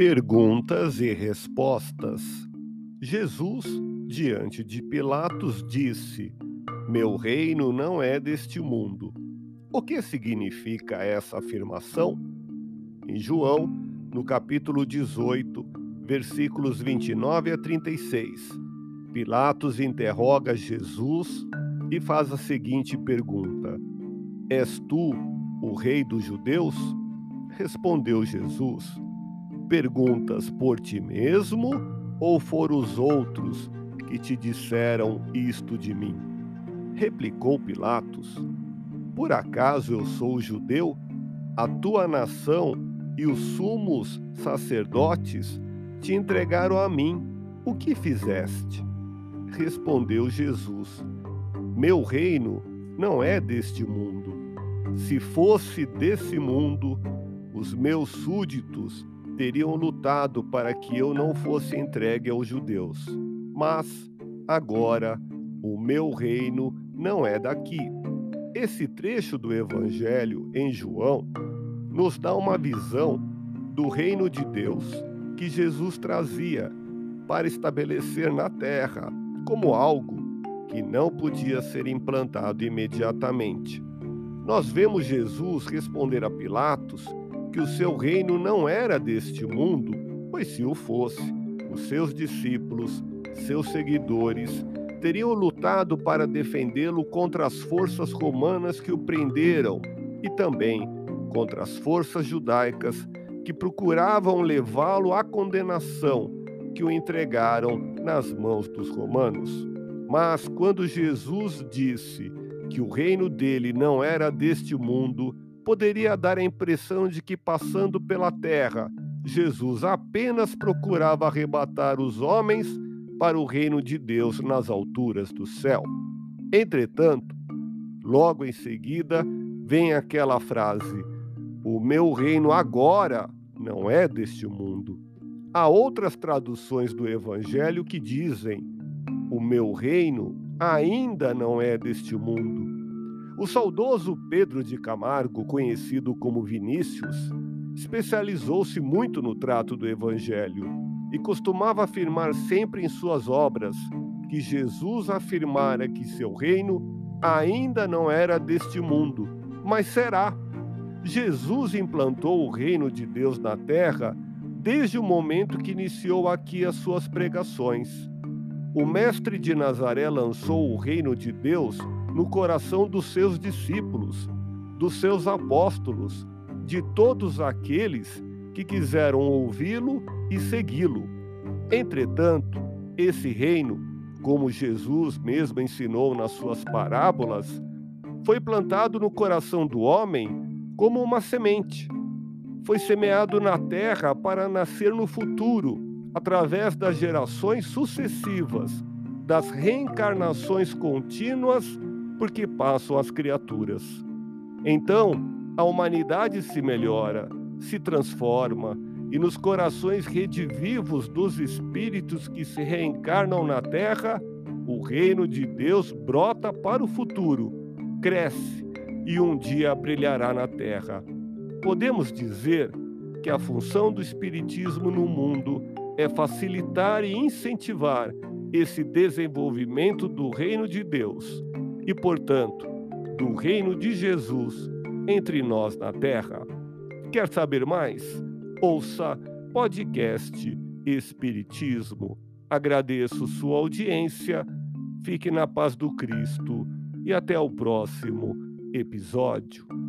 Perguntas e respostas. Jesus, diante de Pilatos, disse: Meu reino não é deste mundo. O que significa essa afirmação? Em João, no capítulo 18, versículos 29 a 36, Pilatos interroga Jesus e faz a seguinte pergunta: És tu o rei dos judeus? Respondeu Jesus perguntas por ti mesmo ou foram os outros que te disseram isto de mim? Replicou Pilatos: Por acaso eu sou judeu? A tua nação e os sumos sacerdotes te entregaram a mim. O que fizeste? Respondeu Jesus: Meu reino não é deste mundo. Se fosse desse mundo, os meus súditos teriam lutado para que eu não fosse entregue aos judeus. Mas agora o meu reino não é daqui. Esse trecho do Evangelho em João nos dá uma visão do reino de Deus que Jesus trazia para estabelecer na terra como algo que não podia ser implantado imediatamente. Nós vemos Jesus responder a Pilatos que o seu reino não era deste mundo, pois se o fosse, os seus discípulos, seus seguidores, teriam lutado para defendê-lo contra as forças romanas que o prenderam e também contra as forças judaicas que procuravam levá-lo à condenação, que o entregaram nas mãos dos romanos. Mas quando Jesus disse que o reino dele não era deste mundo, poderia dar a impressão de que, passando pela terra, Jesus apenas procurava arrebatar os homens para o reino de Deus nas alturas do céu. Entretanto, logo em seguida vem aquela frase: O meu reino agora não é deste mundo. Há outras traduções do Evangelho que dizem: O meu reino ainda não é deste mundo. O saudoso Pedro de Camargo, conhecido como Vinícius, especializou-se muito no trato do Evangelho e costumava afirmar sempre em suas obras que Jesus afirmara que seu reino ainda não era deste mundo, mas será. Jesus implantou o reino de Deus na terra desde o momento que iniciou aqui as suas pregações. O Mestre de Nazaré lançou o reino de Deus no coração dos seus discípulos, dos seus apóstolos, de todos aqueles que quiseram ouvi-lo e segui-lo. Entretanto, esse reino, como Jesus mesmo ensinou nas suas parábolas, foi plantado no coração do homem como uma semente. Foi semeado na terra para nascer no futuro, através das gerações sucessivas, das reencarnações contínuas porque passam as criaturas. Então, a humanidade se melhora, se transforma, e nos corações redivivos dos espíritos que se reencarnam na terra, o reino de Deus brota para o futuro, cresce e um dia brilhará na terra. Podemos dizer que a função do Espiritismo no mundo é facilitar e incentivar esse desenvolvimento do reino de Deus e, portanto, do reino de Jesus entre nós na terra. Quer saber mais? Ouça podcast Espiritismo. Agradeço sua audiência, fique na paz do Cristo e até o próximo episódio.